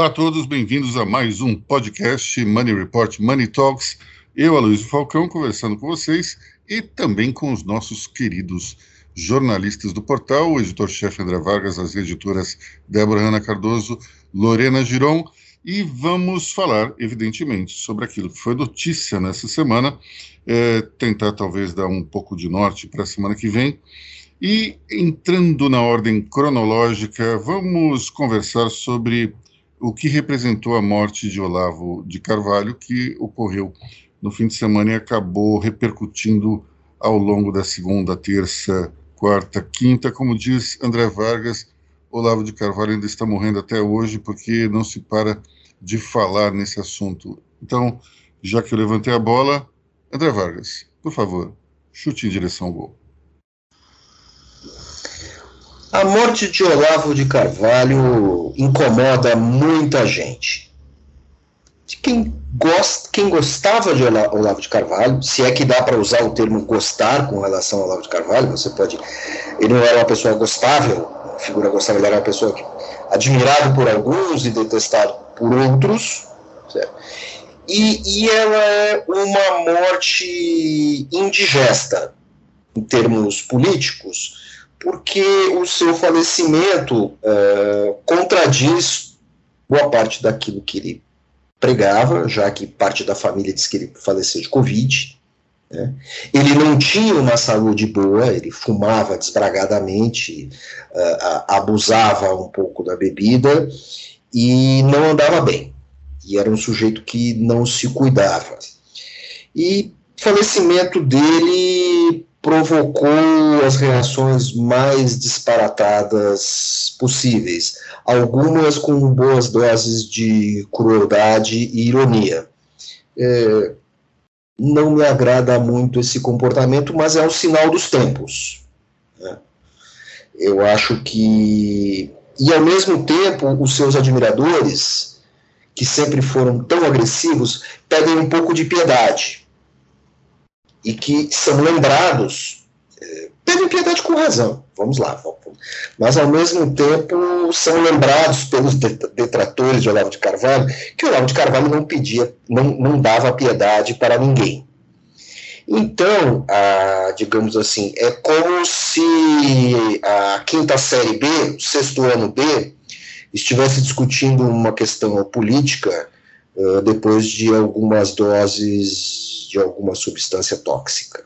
Olá a todos, bem-vindos a mais um podcast Money Report Money Talks. Eu, Aloysio Falcão, conversando com vocês e também com os nossos queridos jornalistas do portal, o editor-chefe André Vargas, as editoras Débora Ana Cardoso, Lorena Giron, e vamos falar, evidentemente, sobre aquilo que foi notícia nessa semana, é, tentar talvez dar um pouco de norte para a semana que vem. E entrando na ordem cronológica, vamos conversar sobre o que representou a morte de Olavo de Carvalho, que ocorreu no fim de semana e acabou repercutindo ao longo da segunda, terça, quarta, quinta. Como diz André Vargas, Olavo de Carvalho ainda está morrendo até hoje porque não se para de falar nesse assunto. Então, já que eu levantei a bola, André Vargas, por favor, chute em direção ao gol. A morte de Olavo de Carvalho incomoda muita gente. Quem, gost, quem gostava de Olavo de Carvalho, se é que dá para usar o termo gostar com relação ao Olavo de Carvalho, você pode. Ele não era uma pessoa gostável, uma figura gostável, ele era uma pessoa que, admirado por alguns e detestado por outros. Certo? E, e ela é uma morte indigesta em termos políticos porque o seu falecimento uh, contradiz boa parte daquilo que ele pregava, já que parte da família diz que ele faleceu de Covid. Né? Ele não tinha uma saúde boa, ele fumava desbragadamente, uh, abusava um pouco da bebida e não andava bem. E era um sujeito que não se cuidava. E falecimento dele provocou as reações mais disparatadas possíveis, algumas com boas doses de crueldade e ironia. É, não me agrada muito esse comportamento, mas é um sinal dos tempos. Né? Eu acho que. E ao mesmo tempo, os seus admiradores, que sempre foram tão agressivos, pedem um pouco de piedade e que são lembrados, é, teve piedade com razão, vamos lá, mas ao mesmo tempo são lembrados pelos detratores de Olavo de Carvalho que Olavo de Carvalho não pedia, não, não dava piedade para ninguém. Então, a, digamos assim, é como se a quinta série B, o sexto ano B, estivesse discutindo uma questão política uh, depois de algumas doses de alguma substância tóxica.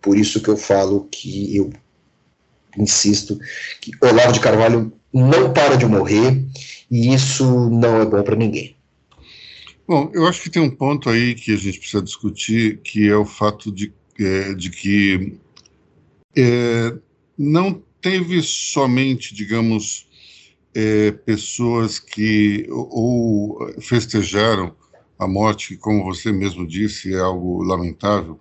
Por isso que eu falo que eu insisto que Olavo de Carvalho não para de morrer e isso não é bom para ninguém. Bom, eu acho que tem um ponto aí que a gente precisa discutir, que é o fato de, é, de que é, não teve somente, digamos, é, pessoas que ou festejaram a morte, como você mesmo disse, é algo lamentável,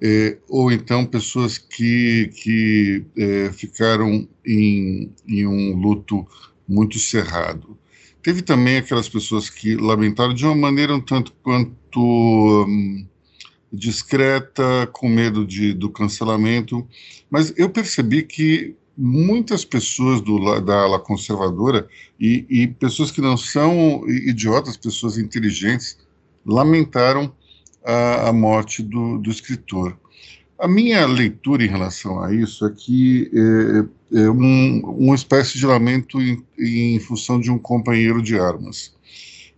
é, ou então pessoas que, que é, ficaram em, em um luto muito cerrado. Teve também aquelas pessoas que lamentaram de uma maneira um tanto quanto hum, discreta, com medo de, do cancelamento, mas eu percebi que muitas pessoas do, da ala conservadora e, e, pessoas que não são idiotas, pessoas inteligentes, lamentaram a, a morte do, do, escritor. A minha leitura em relação a isso é que é, é um, uma espécie de lamento em, em função de um companheiro de armas,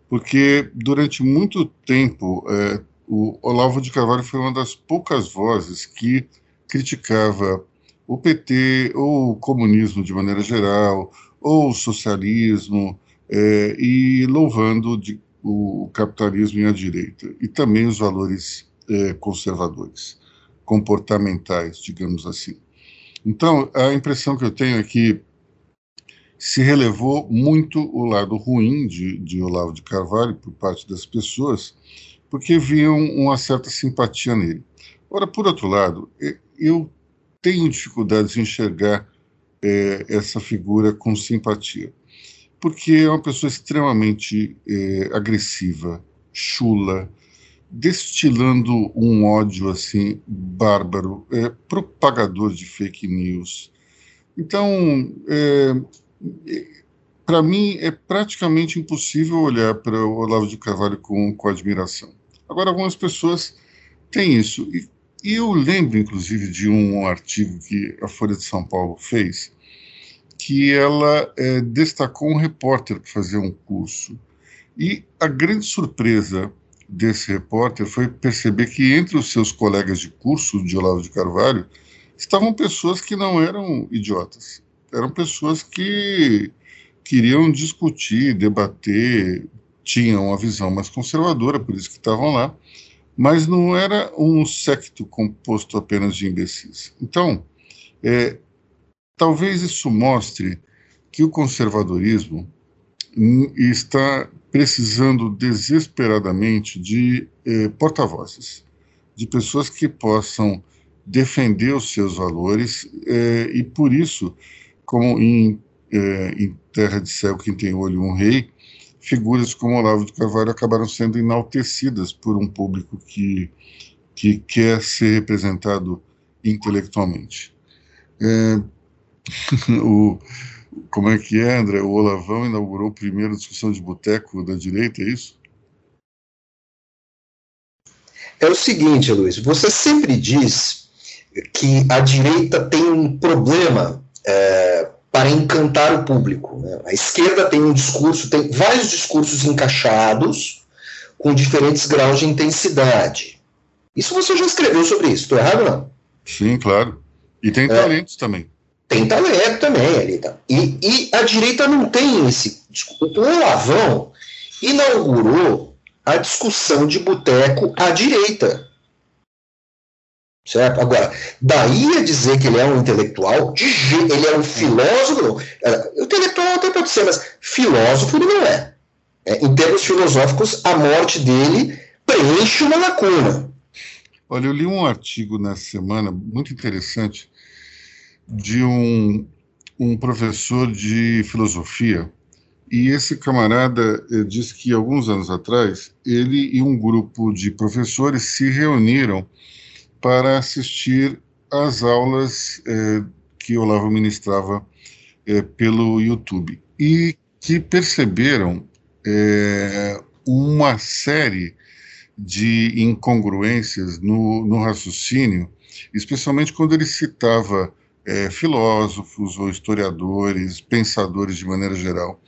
porque durante muito tempo é, o Olavo de Carvalho foi uma das poucas vozes que criticava o PT ou o comunismo de maneira geral, ou o socialismo, é, e louvando de, o capitalismo e a direita, e também os valores é, conservadores, comportamentais, digamos assim. Então, a impressão que eu tenho é que se relevou muito o lado ruim de, de Olavo de Carvalho por parte das pessoas, porque viam uma certa simpatia nele. Ora, por outro lado, eu tenho dificuldades em enxergar é, essa figura com simpatia, porque é uma pessoa extremamente é, agressiva, chula, destilando um ódio assim bárbaro, é, propagador de fake news. Então, é, para mim, é praticamente impossível olhar para o Olavo de Carvalho com, com admiração. Agora, algumas pessoas têm isso. E, e eu lembro, inclusive, de um artigo que a Folha de São Paulo fez, que ela é, destacou um repórter que fazia um curso. E a grande surpresa desse repórter foi perceber que entre os seus colegas de curso de Olavo de Carvalho estavam pessoas que não eram idiotas, eram pessoas que queriam discutir, debater, tinham uma visão mais conservadora, por isso que estavam lá, mas não era um secto composto apenas de imbecis. Então, é, talvez isso mostre que o conservadorismo está precisando desesperadamente de é, porta-vozes, de pessoas que possam defender os seus valores é, e, por isso, como em é, em Terra de Céu, Quem Tem Olho, um Rei, figuras como Olavo de Carvalho acabaram sendo enaltecidas por um público que, que quer ser representado intelectualmente. É, o, como é que é, André? O Olavão inaugurou a primeira discussão de boteco da direita, é isso? É o seguinte, Luiz, você sempre diz que a direita tem um problema é, para encantar o público. Né? A esquerda tem um discurso, tem vários discursos encaixados com diferentes graus de intensidade. Isso você já escreveu sobre isso, estou errado não? Sim, claro. E tem é. talentos também. Tem talento também ali. Tá? E, e a direita não tem esse. O Olavão inaugurou a discussão de boteco à direita. Certo? Agora, daí a dizer que ele é um intelectual, ele é um filósofo, não. É, o intelectual até pode ser, mas filósofo ele não é. é. Em termos filosóficos, a morte dele preenche uma lacuna. Olha, eu li um artigo nessa semana muito interessante de um, um professor de filosofia e esse camarada eh, disse que alguns anos atrás ele e um grupo de professores se reuniram para assistir às aulas é, que Olavo ministrava é, pelo YouTube e que perceberam é, uma série de incongruências no, no, raciocínio, especialmente quando ele citava é, filósofos ou historiadores, pensadores de maneira geral.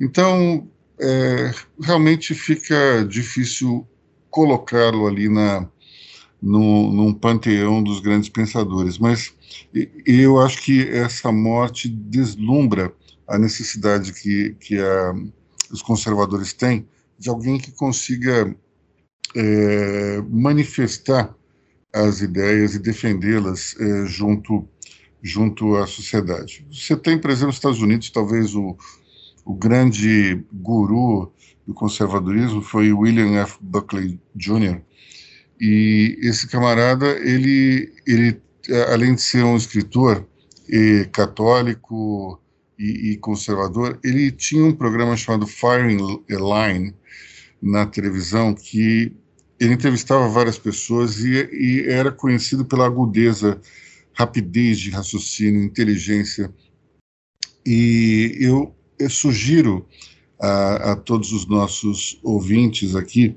Então, é, realmente fica difícil colocá-lo ali na, no, num panteão dos grandes pensadores. Mas eu acho que essa morte deslumbra a necessidade que, que a, os conservadores têm de alguém que consiga é, manifestar as ideias e defendê-las é, junto junto à sociedade. Você tem, por exemplo, nos Estados Unidos, talvez o, o grande guru do conservadorismo foi William F. Buckley Jr., e esse camarada, ele, ele além de ser um escritor e católico e, e, conservador, ele tinha um programa chamado Firing Line na televisão que ele entrevistava várias pessoas e, e era conhecido pela agudeza, rapidez de raciocínio, inteligência. E eu, eu sugiro a, a todos os nossos ouvintes aqui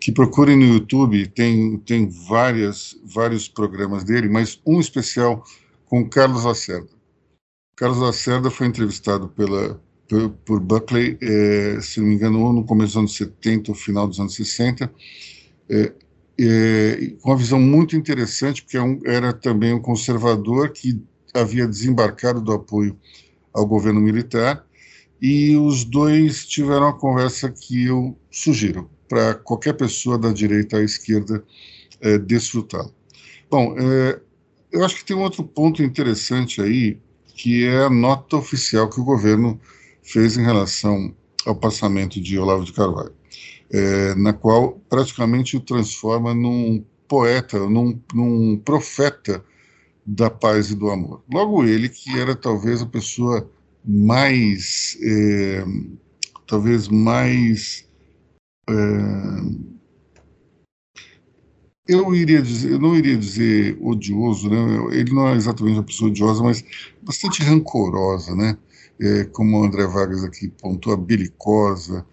que procurem no YouTube, tem, tem várias, vários programas dele, mas um especial com Carlos Lacerda. Carlos Lacerda foi entrevistado pela, por, por Buckley, é, se não me engano, no começo dos anos 70 ou final dos anos 60, é, é, com uma visão muito interessante, porque é era também um conservador que havia desembarcado do apoio ao governo militar, e os dois tiveram uma conversa que eu sugiro para qualquer pessoa da direita à esquerda é, desfrutar. Bom, é, eu acho que tem um outro ponto interessante aí, que é a nota oficial que o governo fez em relação ao passamento de Olavo de Carvalho, é, na qual praticamente o transforma num poeta, num, num profeta da paz e do amor. Logo ele, que era talvez a pessoa mais, é, talvez mais eu iria dizer, eu não iria dizer odioso, né? Ele não é exatamente uma pessoa odiosa, mas bastante rancorosa, né? é, como o André Vargas aqui pontua, belicosa,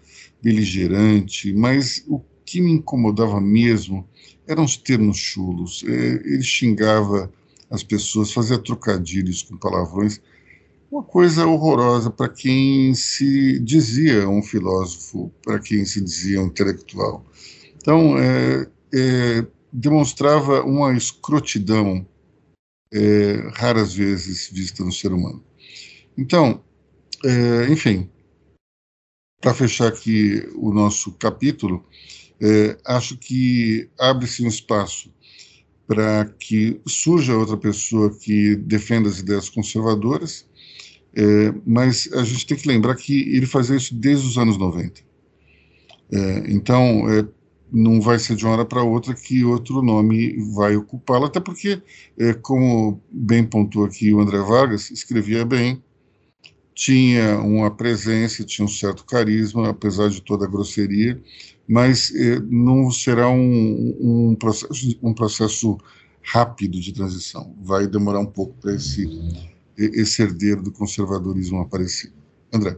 beligerante, mas o que me incomodava mesmo eram os termos chulos. É, ele xingava as pessoas, fazia trocadilhos com palavrões, uma coisa horrorosa para quem se dizia um filósofo, para quem se dizia um intelectual. Então, é, é, demonstrava uma escrotidão é, raras vezes vista no ser humano. Então, é, enfim, para fechar aqui o nosso capítulo, é, acho que abre-se um espaço para que surja outra pessoa que defenda as ideias conservadoras, é, mas a gente tem que lembrar que ele fazia isso desde os anos 90. É, então, é, não vai ser de uma hora para outra que outro nome vai ocupá-la, até porque, é, como bem pontuou aqui o André Vargas, escrevia bem, tinha uma presença, tinha um certo carisma, apesar de toda a grosseria, mas é, não será um, um, processo, um processo rápido de transição. Vai demorar um pouco para esse, esse herdeiro do conservadorismo aparecer. André.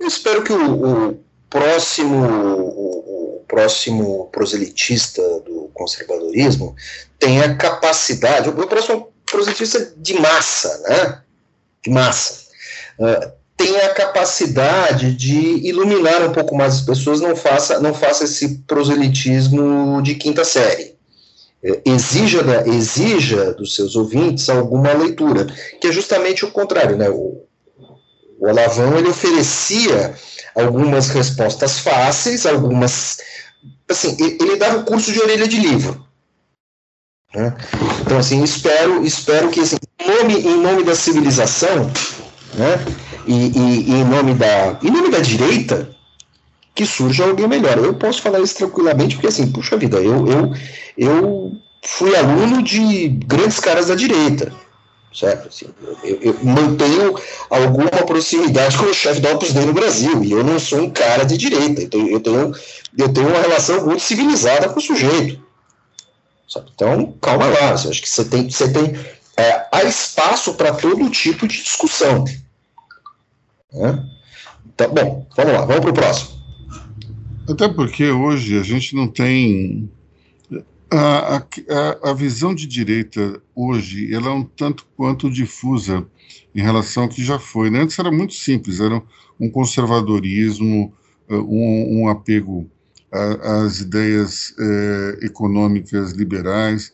Eu espero que o, o próximo o, o, próximo proselitista do conservadorismo tenha capacidade, o próximo proselitista de massa, né? De massa. Uh, a capacidade de iluminar um pouco mais as pessoas, não faça, não faça esse proselitismo de quinta série. É, exija, da, exija dos seus ouvintes alguma leitura, que é justamente o contrário. Né? O, o Alavão ele oferecia algumas respostas fáceis, algumas. Assim, ele dava o curso de orelha de livro. Né? Então, assim, espero, espero que, assim, em, nome, em nome da civilização, né? e, e, e, em, nome da, em nome da direita, que surja alguém melhor. Eu posso falar isso tranquilamente, porque assim, puxa vida, eu, eu, eu fui aluno de grandes caras da direita, certo? Assim, eu, eu, mantenho alguma proximidade com o chefe da Opus Dei no Brasil, e eu não sou um cara de direita, então eu tenho, eu tenho uma relação muito civilizada com o sujeito. Sabe? Então, calma lá, acho que você tem, você tem é, há espaço para todo tipo de discussão. Né? Então, bom, vamos lá, vamos para o próximo. Até porque hoje a gente não tem. A, a, a, visão de direita hoje ela é um tanto quanto difusa em relação ao que já foi. Né? Antes era muito simples, era um conservadorismo, eh, um, um apego às ideias eh, econômicas liberais,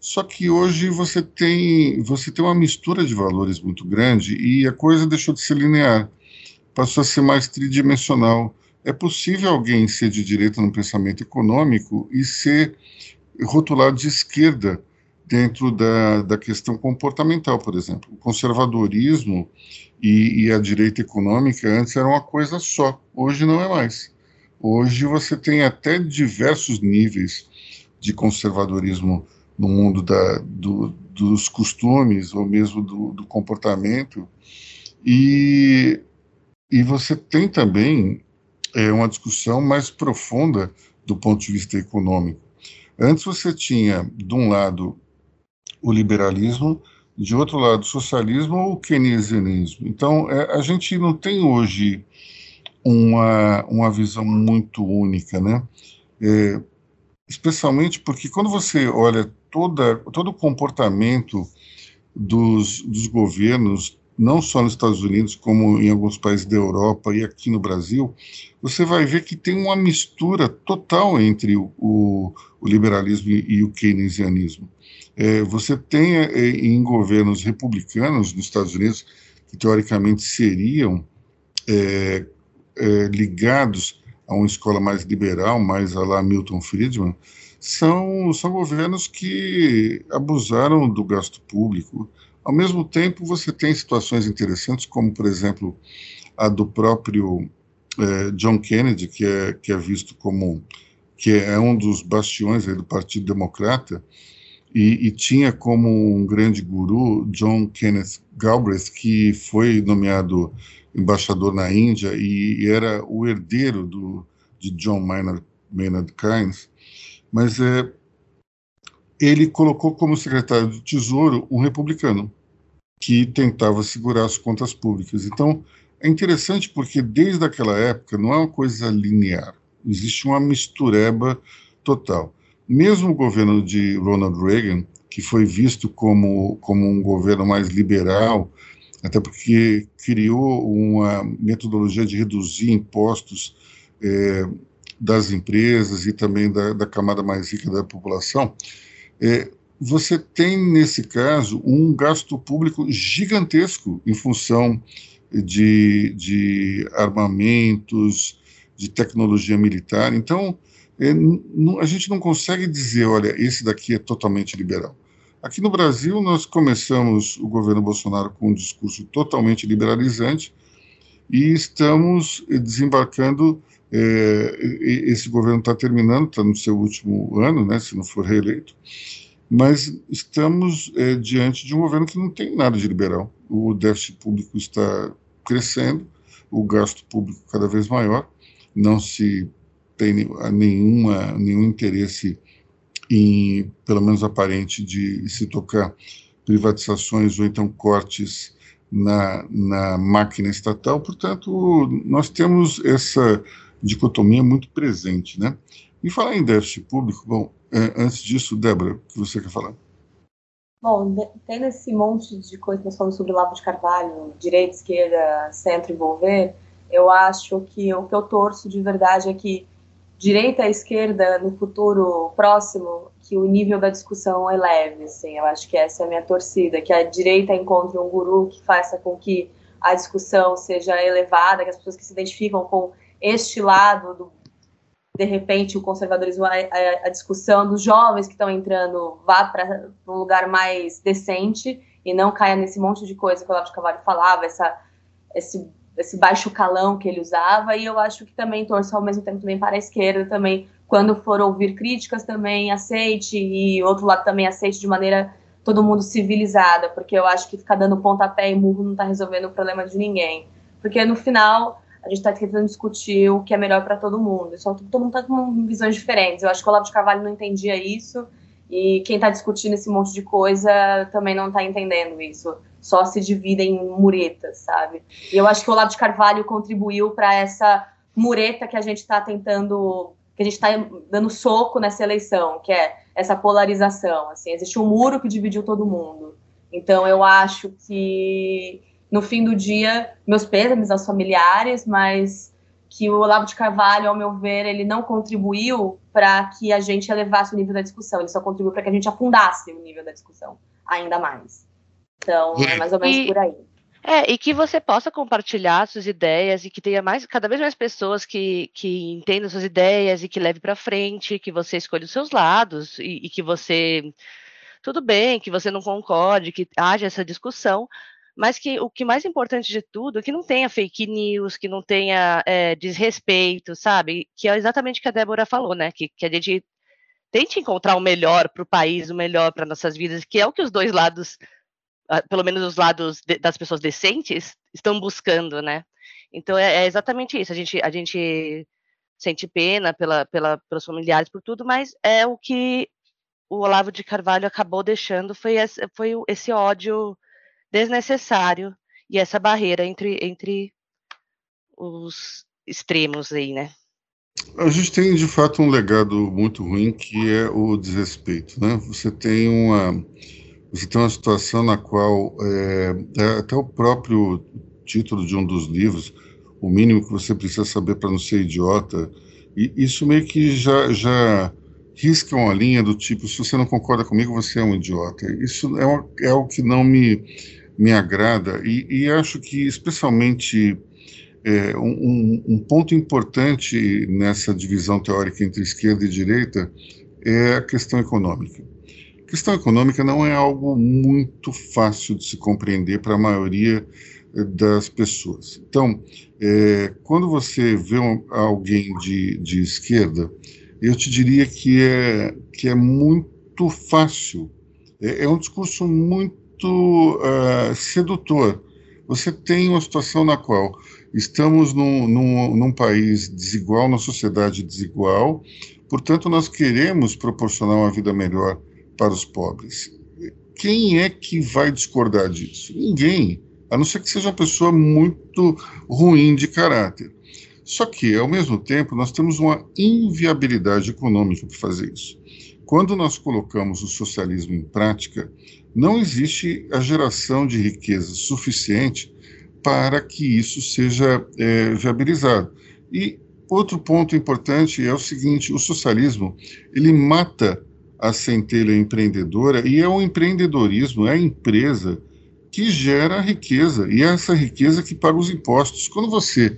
só que hoje você tem, você tem uma mistura de valores muito grande e a coisa deixou de ser linear, passou a ser mais tridimensional. É possível alguém ser de direita no pensamento econômico e ser rotulado de esquerda dentro da, da questão comportamental, por exemplo. O conservadorismo e, e a direita econômica antes eram uma coisa só, hoje não é mais. Hoje você tem até diversos níveis de conservadorismo no mundo da, do, dos costumes ou mesmo do, do, comportamento. E, e você tem também é, uma discussão mais profunda do ponto de vista econômico. Antes você tinha, de um lado, o liberalismo, de outro lado, o socialismo ou o keynesianismo. Então, é, a gente não tem hoje uma, uma visão muito única, né? É, especialmente porque quando você olha toda, todo o comportamento dos, dos governos, não só nos Estados Unidos, como em alguns países da Europa e aqui no Brasil, você vai ver que tem uma mistura total entre o, o, liberalismo e, o keynesianismo. É, você tem é, em governos republicanos nos Estados Unidos, que teoricamente seriam é, é ligados a uma escola mais liberal, mais a lá Milton Friedman, são, são governos que abusaram do gasto público. Ao mesmo tempo, você tem situações interessantes, como, por exemplo, a do próprio eh, John Kennedy, que é, que é visto como que é um dos bastiões do Partido Democrata, e, e, tinha como um grande guru John Kenneth Galbraith, que foi nomeado embaixador na Índia e, e era o herdeiro do, de John Maynard, Maynard Keynes, mas é, ele colocou como secretário do Tesouro um republicano. que tentava segurar as contas públicas. Então, é interessante porque desde aquela época não é uma coisa linear, existe uma mistureba total. Mesmo o governo de Ronald Reagan, que foi visto como, como um governo mais liberal, até porque criou uma metodologia de reduzir impostos é, das empresas e também da, da, camada mais rica da população, é, você tem, nesse caso, um gasto público gigantesco em função de, de armamentos, de tecnologia militar. Então, é, a gente não consegue dizer, olha, esse daqui é totalmente liberal. Aqui no Brasil, nós começamos o governo Bolsonaro com um discurso totalmente liberalizante e estamos desembarcando. É, esse governo está terminando, está no seu último ano, né, se não for reeleito, mas estamos é, diante de um governo que não tem nada de liberal. O déficit público está crescendo, o gasto público cada vez maior, não se tem nenhuma, nenhum interesse em, pelo menos aparente, de se tocar privatizações ou então cortes na, na máquina estatal. Portanto, nós temos essa dicotomia muito presente, né? E falar em déficit público, bom, é, antes disso, Débora, o que você quer falar? Bom, tendo esse monte de coisa que nós falamos sobre Lavo de Carvalho, direita, esquerda, centro envolver, eu acho que o que eu torço de verdade é que direita e esquerda no futuro próximo, que o nível da discussão eleve, assim, eu acho que essa é a minha torcida, que a direita encontre um guru que faça com que a discussão seja elevada, que as pessoas que se identificam com este lado do de repente o conservadorismo, a, a, a discussão dos jovens que estão entrando vá para um lugar mais decente e não caia nesse monte de coisa que o Olavo de Carvalho falava, essa, esse, esse baixo calão que ele usava, e eu acho que também torço ao mesmo tempo também para a esquerda também, quando for ouvir críticas também aceite, e outro lado também aceite de maneira todo mundo civilizada, porque eu acho que ficar dando pontapé e murro não está resolvendo o problema de ninguém. Porque no final a gente está tentando discutir o que é melhor para todo mundo. Só todo mundo está com visões diferentes. Eu acho que o Olavo de Carvalho não entendia isso e quem está discutindo esse monte de coisa também não está entendendo isso. Só se divide em muretas, sabe? E eu acho que o Olavo de Carvalho contribuiu para essa mureta que a gente está tentando, que a gente está dando soco nessa eleição, que é essa polarização. Assim, existe um muro que dividiu todo mundo. Então eu acho que no fim do dia, meus pêsames aos familiares, mas que o Olavo de Carvalho, ao meu ver, ele não contribuiu para que a gente elevasse o nível da discussão, ele só contribuiu para que a gente afundasse o nível da discussão ainda mais. Então, é mais ou menos e, por aí. É, e que você possa compartilhar suas ideias e que tenha mais, cada vez mais pessoas que, que entendam suas ideias e que leve para frente, que você escolha os seus lados e, e que você tudo bem, que você não concorde, que haja essa discussão, mas que o que mais importante de tudo é que não tenha fake news, que não tenha é, desrespeito, sabe? Que é exatamente o que a Débora falou, né? Que, que a gente tente encontrar o melhor para o país, o melhor para nossas vidas, que é o que os dois lados, pelo menos os lados de, das pessoas decentes, estão buscando, né? Então é, é, exatamente isso. A gente, a gente sente pena pela, pela, pelos familiares, por tudo, mas é o que o Olavo de Carvalho acabou deixando foi esse, foi esse ódio desnecessário e essa barreira entre, entre os extremos aí, né? A gente tem de fato um legado muito ruim que é o desrespeito, né? Você tem uma você tem uma situação na qual é, é até o próprio título de um dos livros, o mínimo que você precisa saber para não ser idiota, e isso meio que já já risca uma linha do tipo se você não concorda comigo você é um idiota. Isso é, uma, é o que não me me agrada e, e acho que especialmente é, um, um, ponto importante nessa divisão teórica entre esquerda e direita é a questão econômica. A questão econômica não é algo muito fácil de se compreender para a maioria é, das pessoas. Então, é, quando você vê um, alguém de, de esquerda, eu te diria que é, que é muito fácil, é, é um discurso muito uh, sedutor. Você tem uma situação na qual estamos num, num, num país desigual, numa sociedade desigual, portanto, nós queremos proporcionar uma vida melhor para os pobres. quem é que vai discordar disso? Ninguém, a não ser que seja uma pessoa muito ruim de caráter. Só que, ao mesmo tempo, nós temos uma inviabilidade econômica para fazer isso. Quando nós colocamos o socialismo em prática, não existe a geração de riqueza suficiente para que isso seja é, viabilizado. E outro ponto importante é o seguinte: o socialismo ele mata a centelha empreendedora e é o empreendedorismo, é a empresa que gera riqueza e é essa riqueza que paga os impostos. Quando você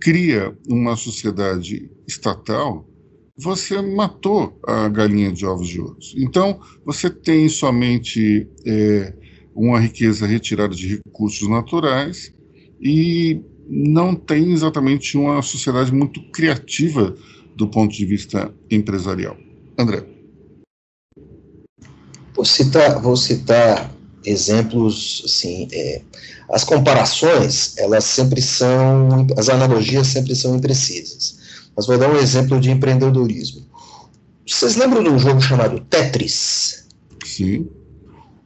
cria uma sociedade estatal, você matou a galinha de ovos de ouro. Então, você tem somente é, uma riqueza retirada de recursos naturais e não tem exatamente uma sociedade muito criativa do ponto de vista empresarial. André. Vou citar, vou citar exemplos, assim, é, as comparações, elas sempre são, as analogias sempre são imprecisas. Mas vou dar um exemplo de empreendedorismo. Vocês lembram de um jogo chamado Tetris? Sim.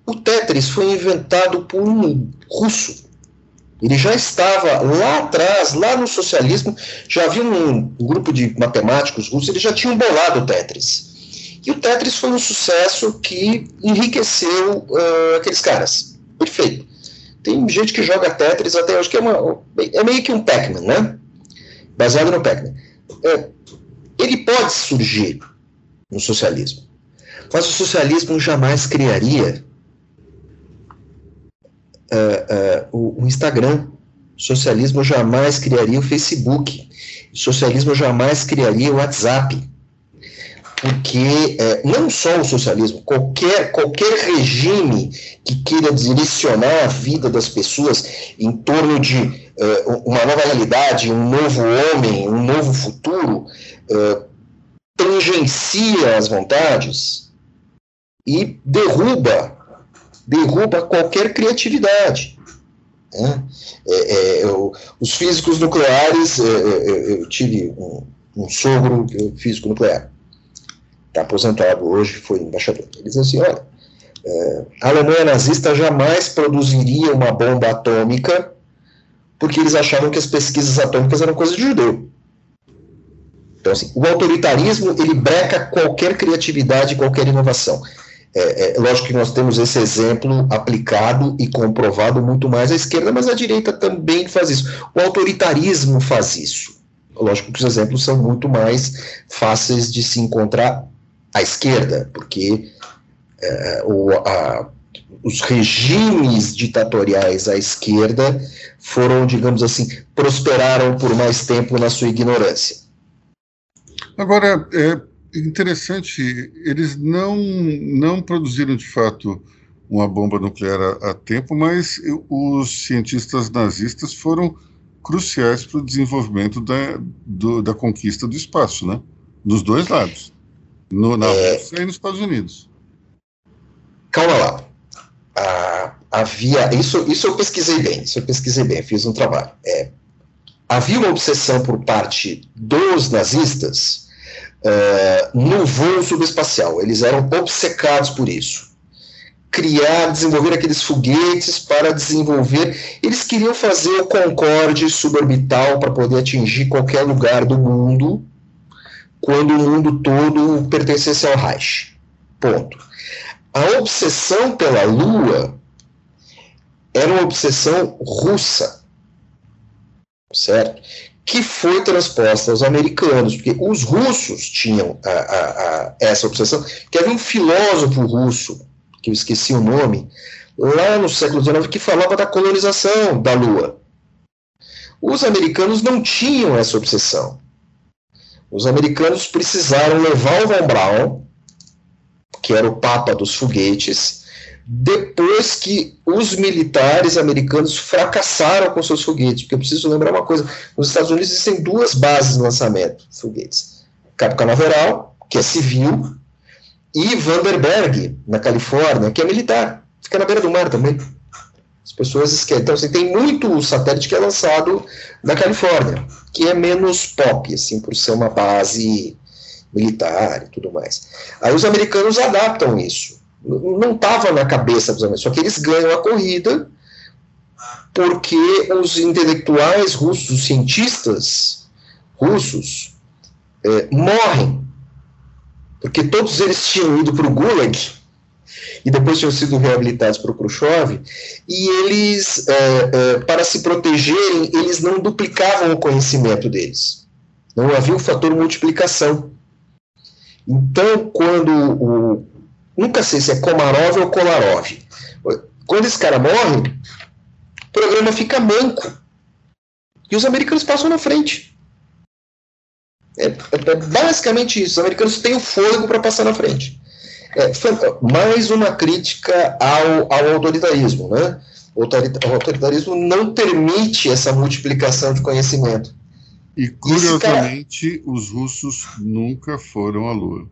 O Tetris foi inventado por um russo. Ele já estava lá atrás, lá no socialismo, já havia um, grupo de matemáticos russos, eles já tinham bolado o Tetris. E o Tetris foi um sucesso que enriqueceu uh, aqueles caras. Perfeito. Tem gente que joga Tetris até hoje, que é, uma, é meio que um Pac-Man, né? Baseado no Pac-Man. É, ele pode surgir no socialismo, mas o socialismo jamais criaria uh, uh, o, o Instagram. O socialismo jamais criaria o Facebook. O socialismo jamais criaria o WhatsApp porque é, não só o socialismo, qualquer, qualquer regime que queira direcionar a vida das pessoas em torno de é, uma nova realidade, um novo homem, um novo futuro, é, tangencia as vontades e derruba, derruba qualquer criatividade. Né? É, é, eu, os físicos nucleares, é, eu tive um, um sogro físico nuclear está aposentado hoje, foi embaixador. Ele diz assim: olha, é, a Alemanha nazista jamais produziria uma bomba atômica porque eles achavam que as pesquisas atômicas eram coisa de judeu. Então, assim, o autoritarismo ele breca qualquer criatividade, qualquer inovação. É, é, lógico que nós temos esse exemplo aplicado e comprovado muito mais à esquerda, mas a direita também faz isso. O autoritarismo faz isso. Lógico que os exemplos são muito mais fáceis de se encontrar à esquerda, porque é, o, a, os regimes ditatoriais à esquerda foram, digamos assim, prosperaram por mais tempo na sua ignorância. Agora, é interessante, eles não, não produziram de fato uma bomba nuclear a, a tempo, mas os cientistas nazistas foram cruciais para o desenvolvimento da, do, da conquista do espaço, né? Dos dois lados. No, na é... Rússia e nos Estados Unidos. Calma lá. Ah, havia. Isso, isso eu pesquisei bem, isso eu pesquisei bem, fiz um trabalho. É, havia uma obsessão por parte dos nazistas uh, no voo subespacial. Eles eram obcecados por isso. Criar, desenvolver aqueles foguetes para desenvolver. Eles queriam fazer o Concorde suborbital para poder atingir qualquer lugar do mundo quando o mundo todo pertencesse ao Reich. Ponto. A obsessão pela Lua era uma obsessão russa, certo? Que foi transposta aos americanos, porque os russos tinham a, a, a, essa obsessão, que havia um filósofo russo, que eu esqueci o nome, lá no século XIX, que falava da colonização da Lua. Os americanos não tinham essa obsessão. Os americanos precisaram levar o Von Braun, que era o papa dos foguetes, depois que os militares americanos fracassaram com seus foguetes. Porque eu preciso lembrar uma coisa: nos Estados Unidos existem duas bases de lançamento de foguetes: Capo Canaveral, que é civil, e Vandenberg, na Califórnia, que é militar. Fica na beira do mar também. As pessoas esquecem. Então, assim, tem muito satélite que é lançado na Califórnia, que é menos pop, assim, por ser uma base militar e tudo mais. Aí os americanos adaptam isso. Não estava na cabeça dos americanos. Só que eles ganham a corrida porque os intelectuais russos, os cientistas russos, é, morrem. Porque todos eles tinham ido para o Gulag e depois tinham sido reabilitados para o Khrushchev, e eles, é, é, para se protegerem, eles não duplicavam o conhecimento deles. Não havia o fator multiplicação. Então, quando o. Nunca sei se é Komarov ou Kolarov. Quando esse cara morre, o programa fica manco. E os americanos passam na frente. É, é, é basicamente isso. Os americanos têm o fôlego para passar na frente. É, mais uma crítica ao, ao autoritarismo, né? O autoritarismo não permite essa multiplicação de conhecimento. E curiosamente, cara... os russos nunca foram à Lua.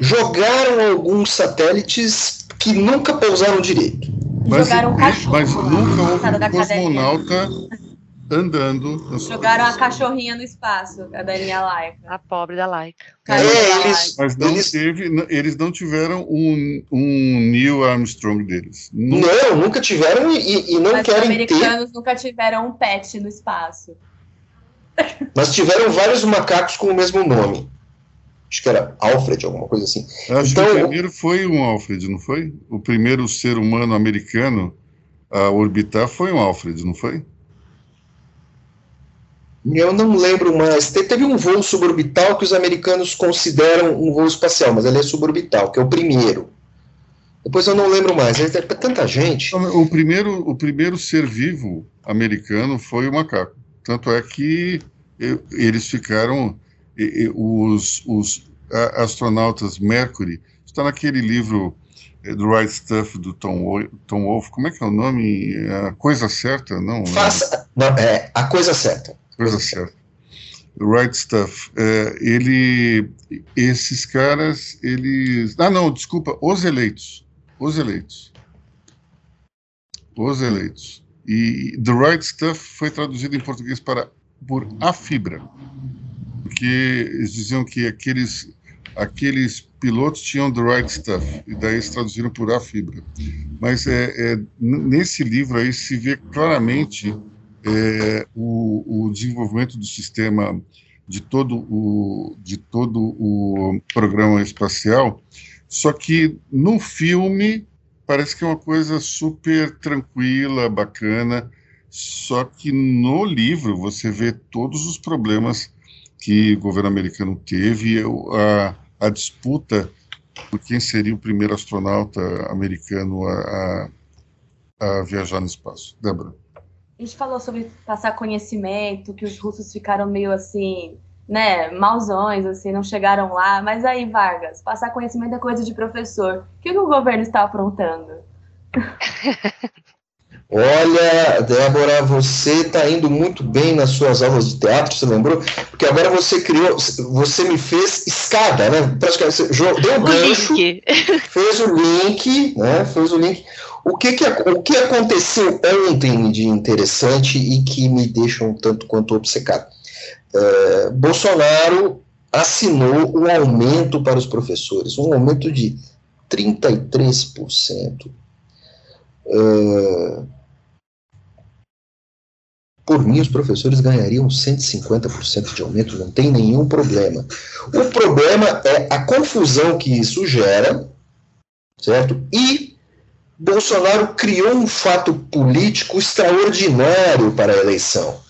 Jogaram alguns satélites que nunca pousaram direito. Mas, Jogaram um cachorro. Mas nunca houve um cosmonauta andando. Jogaram a cachorrinha no espaço, a Daninha Laika. A pobre da Laika. É, eles, Mas não eles... Teve, eles não tiveram um, um Neil Armstrong deles. Nunca. Não, nunca tiveram e, e não Mas querem ter. Os americanos ter... nunca tiveram um pet no espaço. Mas tiveram vários macacos com o mesmo nome. Acho que era Alfred, alguma coisa assim. Acho então, que o primeiro foi um Alfred, não foi? O primeiro ser humano americano a orbitar foi um Alfred, não foi? Eu não lembro mais. Teve um voo suborbital que os americanos consideram um voo espacial, mas ele é suborbital, que é o primeiro. Depois eu não lembro mais. É, é tanta gente. O primeiro, o primeiro ser vivo americano foi o macaco. Tanto é que eles ficaram. Os, os astronautas Mercury. Está naquele livro The eh, Right Stuff do Tom, Tom Wolfe. Como é que é o nome? A Coisa Certa? Não. Faça, não, é A Coisa Certa coisa certa. Right Stuff. É, ele, esses caras, eles. Ah, não, desculpa, os eleitos. Os eleitos. Os eleitos. E The Right Stuff foi traduzido em português para por A Fibra. Porque eles diziam que aqueles, aqueles pilotos tinham The Right Stuff. E daí eles traduziram por A Fibra. Mas é, é nesse livro aí se vê claramente é, o, o, desenvolvimento do sistema de todo o, de todo o programa espacial, só que no filme parece que é uma coisa super tranquila, bacana, só que no livro você vê todos os problemas que o governo americano teve, a, a disputa por quem seria o primeiro astronauta americano a, a, a viajar no espaço. Débora. A gente falou sobre passar conhecimento, que os russos ficaram meio assim, né, mauzões, assim, não chegaram lá. Mas aí, Vargas, passar conhecimento é coisa de professor. O que, o governo está aprontando? Olha, Débora, você está indo muito bem nas suas aulas de teatro, você lembrou? Porque agora você criou, você me fez escada, né? Praticamente, você deu um gancho, fez o link, né? Fez o link. O que, que, o que aconteceu ontem de interessante e que me deixa um tanto quanto obcecado? É, Bolsonaro assinou um aumento para os professores, um aumento de 33%. É, por mim, os professores ganhariam 150% de aumento, não tem nenhum problema. O problema é a confusão que isso gera, certo? E Bolsonaro criou um fato político extraordinário para a eleição.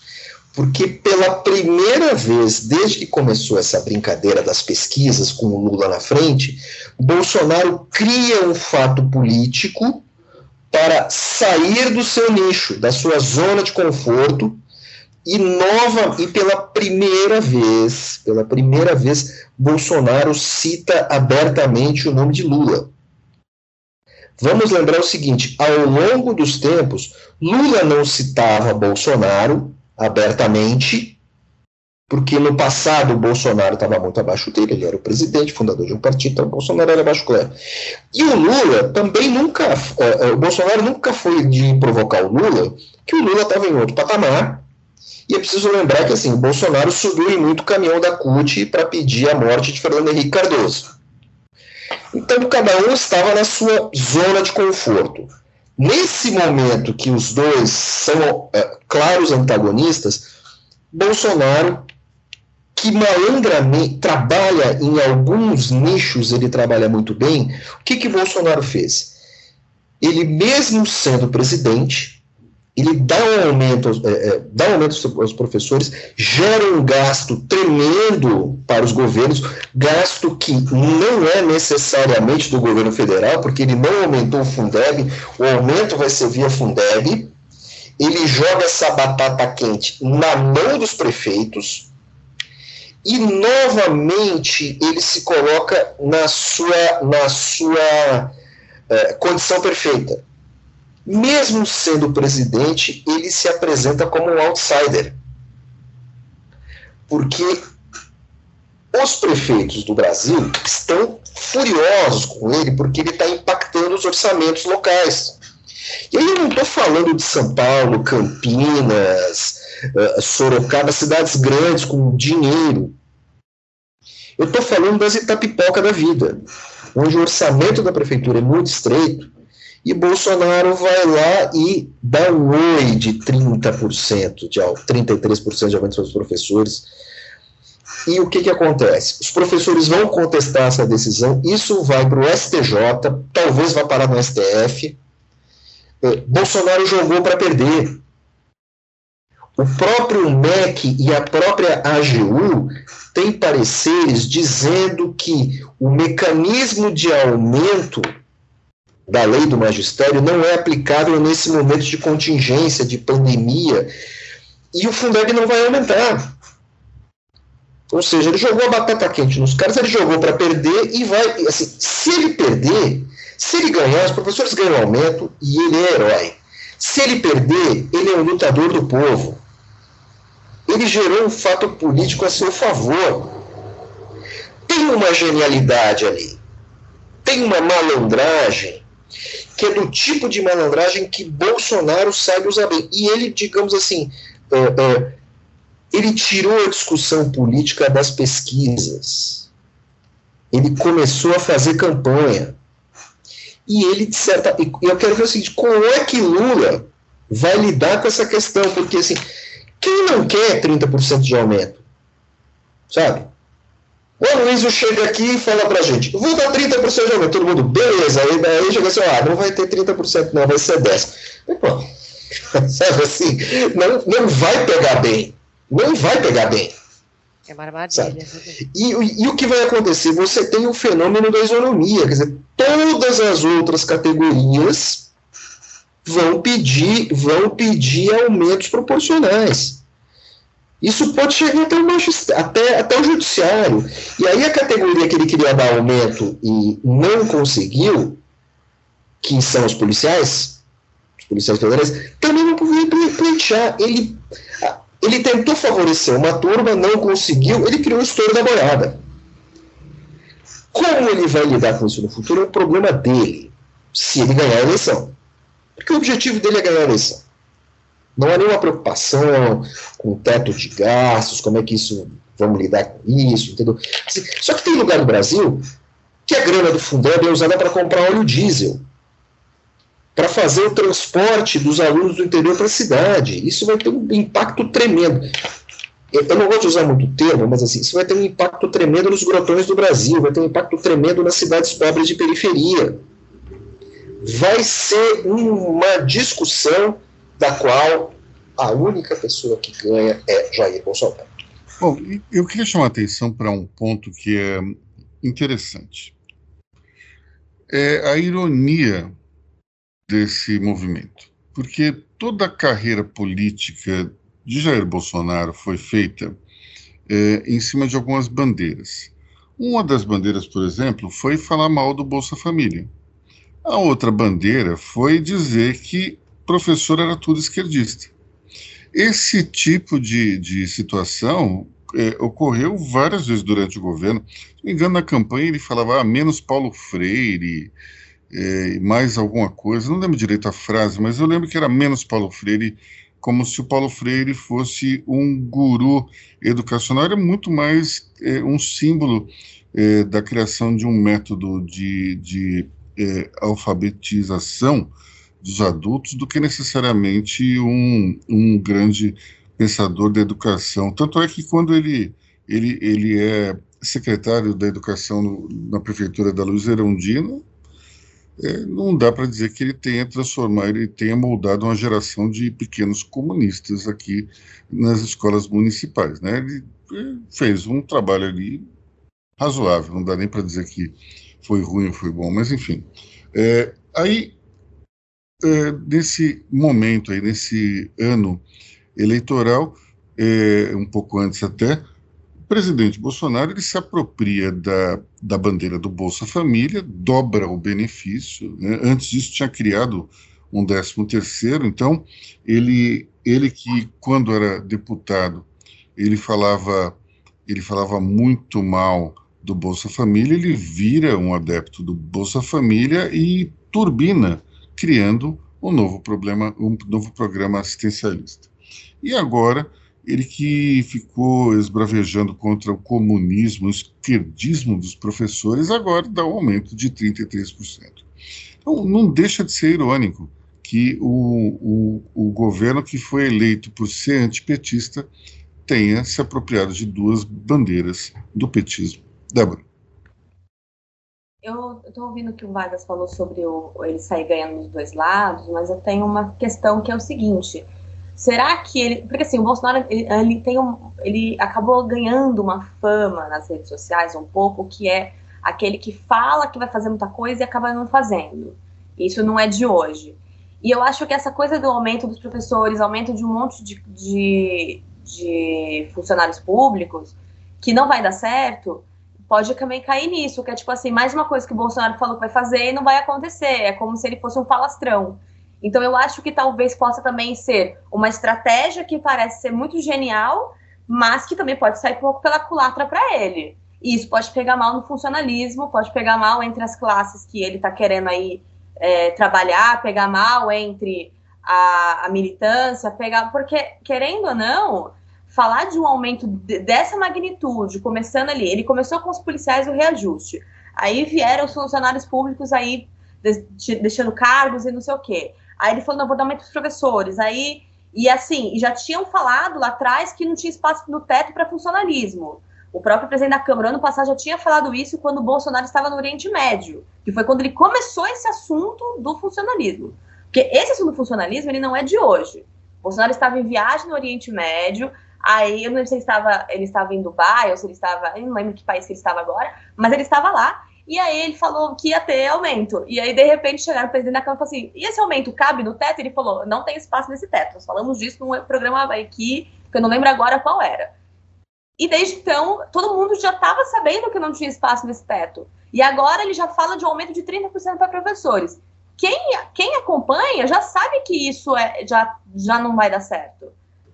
Porque pela primeira vez, desde que começou essa brincadeira das pesquisas com o Lula na frente, Bolsonaro cria um fato político para sair do seu nicho, da sua zona de conforto, e nova e pela primeira vez, pela primeira vez, Bolsonaro cita abertamente o nome de Lula. Vamos lembrar o seguinte: ao longo dos tempos, Lula não citava Bolsonaro abertamente, porque no passado o Bolsonaro estava muito abaixo dele, ele era o presidente, fundador de um partido, então o Bolsonaro era abaixo dele. E o Lula também nunca, é, o Bolsonaro nunca foi de provocar o Lula, que o Lula estava em outro patamar, e é preciso lembrar que assim, o Bolsonaro subiu em muito caminhão da CUT para pedir a morte de Fernando Henrique Cardoso. Então, cada um estava na sua zona de conforto. Nesse momento que os dois são é, claros antagonistas, Bolsonaro, que malandramente trabalha em alguns nichos, ele trabalha muito bem, o que, que Bolsonaro fez? Ele, mesmo sendo presidente, ele dá um aumento, é, é, dá um aumento aos professores, gera um gasto tremendo para os governos, gasto que não é necessariamente do governo federal, porque ele não aumentou o Fundeb, o aumento vai ser via Fundeb, ele joga essa batata quente na mão dos prefeitos e novamente ele se coloca na sua, na sua é, condição perfeita mesmo sendo presidente, ele se apresenta como um outsider. Porque os prefeitos do Brasil estão furiosos com ele, porque ele está impactando os orçamentos locais. E aí eu não estou falando de São Paulo, Campinas, eh, Sorocaba, cidades grandes com dinheiro. Eu estou falando das Itapipoca da vida, onde o orçamento da prefeitura é muito estreito e Bolsonaro vai lá e dá um oi de 30%, de 33% de aumento dos professores. E o que, que acontece? Os professores vão contestar essa decisão, isso vai para o STJ, talvez vá parar no STF. É, Bolsonaro jogou para perder. O próprio MEC e a própria AGU têm pareceres dizendo que o mecanismo de aumento da lei do magistério não é aplicável nesse momento de contingência, de pandemia, e o Fundeb não vai aumentar. Ou seja, ele jogou a batata quente nos caras, ele jogou para perder e vai. Assim, se ele perder, se ele ganhar, os professores ganham aumento e ele é herói. Se ele perder, ele é um lutador do povo. Ele gerou um fato político a seu favor. Tem uma genialidade ali. Tem uma malandragem que é do tipo de malandragem que Bolsonaro sabe usar bem. E ele, digamos assim, uh, uh, ele tirou a discussão política das pesquisas. Ele começou a fazer campanha. E ele, de certa. Eu quero ver o seguinte: como é que Lula vai lidar com essa questão? Porque, assim, quem não quer 30% de aumento? Sabe? O Aloysio chega aqui e fala pra gente, vou dar 30% de aumento. Todo mundo, beleza. Aí daí chega assim, ah, não vai ter 30% não, vai ser 10%. Mas, pô, sabe assim, não, não vai pegar bem. Não vai pegar bem. É uma armadilha. E, e, e, o que vai acontecer? Você tem o fenômeno da isonomia, quer dizer, todas as outras categorias vão pedir, vão pedir aumentos proporcionais. Isso pode chegar até o, até, até o judiciário. E aí a categoria que ele queria dar aumento e não conseguiu, que são os policiais, os policiais federais, também não podia pleitear. Ele, ele tentou favorecer uma turma, não conseguiu, ele criou o estouro da boiada. Como ele vai lidar com isso no futuro é um problema dele, se ele ganhar a eleição. Porque o objetivo dele é ganhar a eleição. Não há nenhuma preocupação com o teto de gastos, como é que isso, vamos lidar com isso, entendeu? Assim, só que tem lugar no Brasil que a grana do Fundeb é usada para comprar óleo diesel, para fazer o transporte dos alunos do interior para a cidade. Isso vai ter um impacto tremendo. Eu, não gosto de usar muito o termo, mas assim, isso vai ter um impacto tremendo nos grotões do Brasil, vai ter um impacto tremendo nas cidades pobres de periferia. Vai ser uma discussão da qual a única pessoa que ganha é Jair Bolsonaro. Bom, eu queria chamar a atenção para um ponto que é interessante. É a ironia desse movimento. Porque toda a carreira política de Jair Bolsonaro foi feita é, em cima de algumas bandeiras. Uma das bandeiras, por exemplo, foi falar mal do Bolsa Família. A outra bandeira foi dizer que professor era tudo esquerdista. Esse tipo de, de situação é, ocorreu várias vezes durante o governo. Se me engano, na campanha ele falava ah, menos Paulo Freire, é, mais alguma coisa. Não lembro direito a frase, mas eu lembro que era menos Paulo Freire, como se o Paulo Freire fosse um guru educacional. Era muito mais é, um símbolo é, da criação de um método de, de é, alfabetização dos adultos do que necessariamente um, um grande pensador da educação. Tanto é que quando ele, ele, ele é secretário da Educação no, na prefeitura da Luiz Erundina, é, não dá para dizer que ele tenha transformado, ele tenha moldado uma geração de pequenos comunistas aqui nas escolas municipais. Né? Ele, ele fez um trabalho ali razoável, não dá nem para dizer que foi ruim ou foi bom, mas enfim. É, aí, nesse momento, aí, nesse ano eleitoral, é, um pouco antes até, presidente Bolsonaro ele se apropria da, da bandeira do Bolsa Família, dobra o benefício. Né? Antes disso, tinha criado um 13 terceiro, então ele, ele que, quando era deputado, ele falava, ele falava muito mal do Bolsa Família, ele vira um adepto do Bolsa Família e turbina, criando um novo, problema, um novo programa assistencialista. E agora ele que ficou esbravejando contra o comunismo, o esquerdismo dos professores, agora dá um aumento de 33%. Então, não deixa de ser irônico que o, o, o governo que foi eleito por ser antipetista tenha se apropriado de duas bandeiras do petismo. Débora. Eu estou ouvindo que o Vargas falou sobre o, ele sair ganhando dos dois lados, mas eu tenho uma questão que é o seguinte: Será que ele. Porque assim, o Bolsonaro ele, ele, tem um, ele acabou ganhando uma fama nas redes sociais um pouco, que é aquele que fala que vai fazer muita coisa e acaba não fazendo. Isso não é de hoje. E eu acho que essa coisa do aumento dos professores, aumento de um monte de, de, de funcionários públicos, que não vai dar certo, pode também cair nisso, que é tipo assim, mais uma coisa que o Bolsonaro falou que vai fazer e não vai acontecer. É como se ele fosse um falastrão. Então eu acho que talvez possa também ser uma estratégia que parece ser muito genial, mas que também pode sair um pouco pela culatra para ele. E isso pode pegar mal no funcionalismo, pode pegar mal entre as classes que ele está querendo aí é, trabalhar, pegar mal entre a, a, militância, pegar. Porque, querendo ou não, falar de um aumento de, dessa magnitude, começando ali, ele começou com os policiais o reajuste. Aí vieram os funcionários públicos aí deixando cargos e não sei o quê. Aí ele falou, não, vou dar aumento para os professores. Aí, e assim, já tinham falado lá atrás que não tinha espaço no teto para funcionalismo. O próprio presidente da Câmara, ano passado, já tinha falado isso quando o Bolsonaro estava no Oriente Médio, que foi quando ele começou esse assunto do funcionalismo. Porque esse assunto do funcionalismo, ele não é de hoje. O Bolsonaro estava em viagem no Oriente Médio, aí eu não lembro se ele estava, ele estava em Dubai ou se ele estava, eu não lembro que país que ele estava agora, mas ele estava lá, e aí ele falou que ia ter aumento. E aí, de repente, chegaram o presidente da Câmara e falou assim: e esse aumento cabe no teto? Ele falou: não tem espaço nesse teto. Nós falamos disso num programa aqui, que eu não lembro agora qual era. E desde então, todo mundo já estava sabendo que não tinha espaço nesse teto. E agora ele já fala de um aumento de 30% para professores. Quem, quem acompanha já sabe que isso é, já, já não vai dar certo.